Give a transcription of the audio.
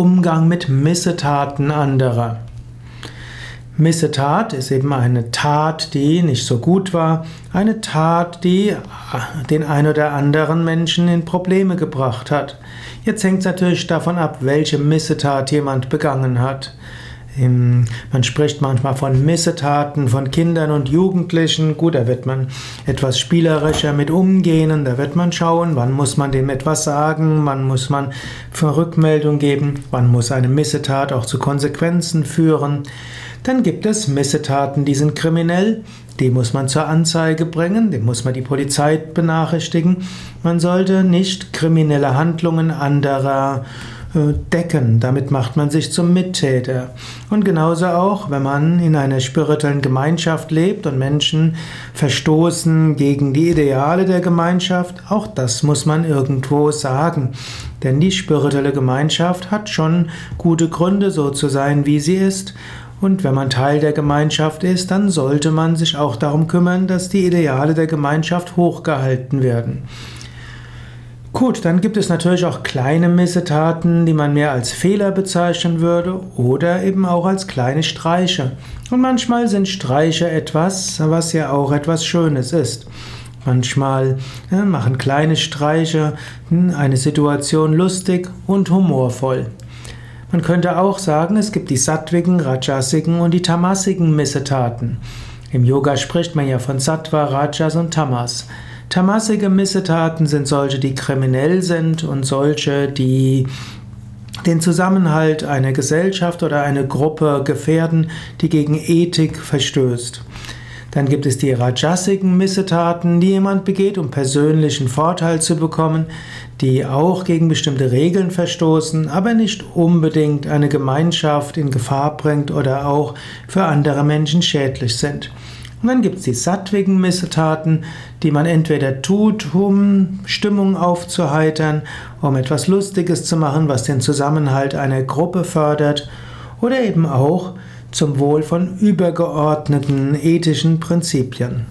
Umgang mit Missetaten anderer. Missetat ist eben eine Tat, die nicht so gut war, eine Tat, die den ein oder anderen Menschen in Probleme gebracht hat. Jetzt hängt es natürlich davon ab, welche Missetat jemand begangen hat. Man spricht manchmal von Missetaten von Kindern und Jugendlichen. Gut, da wird man etwas spielerischer mit umgehen. Da wird man schauen, wann muss man dem etwas sagen, wann muss man für Rückmeldung geben, wann muss eine Missetat auch zu Konsequenzen führen. Dann gibt es Missetaten, die sind kriminell, die muss man zur Anzeige bringen, dem muss man die Polizei benachrichtigen. Man sollte nicht kriminelle Handlungen anderer decken. Damit macht man sich zum Mittäter. Und genauso auch, wenn man in einer spirituellen Gemeinschaft lebt und Menschen verstoßen gegen die Ideale der Gemeinschaft, auch das muss man irgendwo sagen. Denn die spirituelle Gemeinschaft hat schon gute Gründe, so zu sein, wie sie ist. Und wenn man Teil der Gemeinschaft ist, dann sollte man sich auch darum kümmern, dass die Ideale der Gemeinschaft hochgehalten werden. Gut, dann gibt es natürlich auch kleine Missetaten, die man mehr als Fehler bezeichnen würde oder eben auch als kleine Streiche. Und manchmal sind Streiche etwas, was ja auch etwas Schönes ist. Manchmal ja, machen kleine Streiche hm, eine Situation lustig und humorvoll. Man könnte auch sagen, es gibt die sattwigen, rajasigen und die tamasigen Missetaten. Im Yoga spricht man ja von Sattva, Rajas und Tamas. Tamasige Missetaten sind solche, die kriminell sind und solche, die den Zusammenhalt einer Gesellschaft oder einer Gruppe gefährden, die gegen Ethik verstößt. Dann gibt es die rajasigen Missetaten, die jemand begeht, um persönlichen Vorteil zu bekommen, die auch gegen bestimmte Regeln verstoßen, aber nicht unbedingt eine Gemeinschaft in Gefahr bringt oder auch für andere Menschen schädlich sind. Und dann gibt es die sattwigen Missetaten, die man entweder tut, um Stimmung aufzuheitern, um etwas Lustiges zu machen, was den Zusammenhalt einer Gruppe fördert, oder eben auch zum Wohl von übergeordneten ethischen Prinzipien.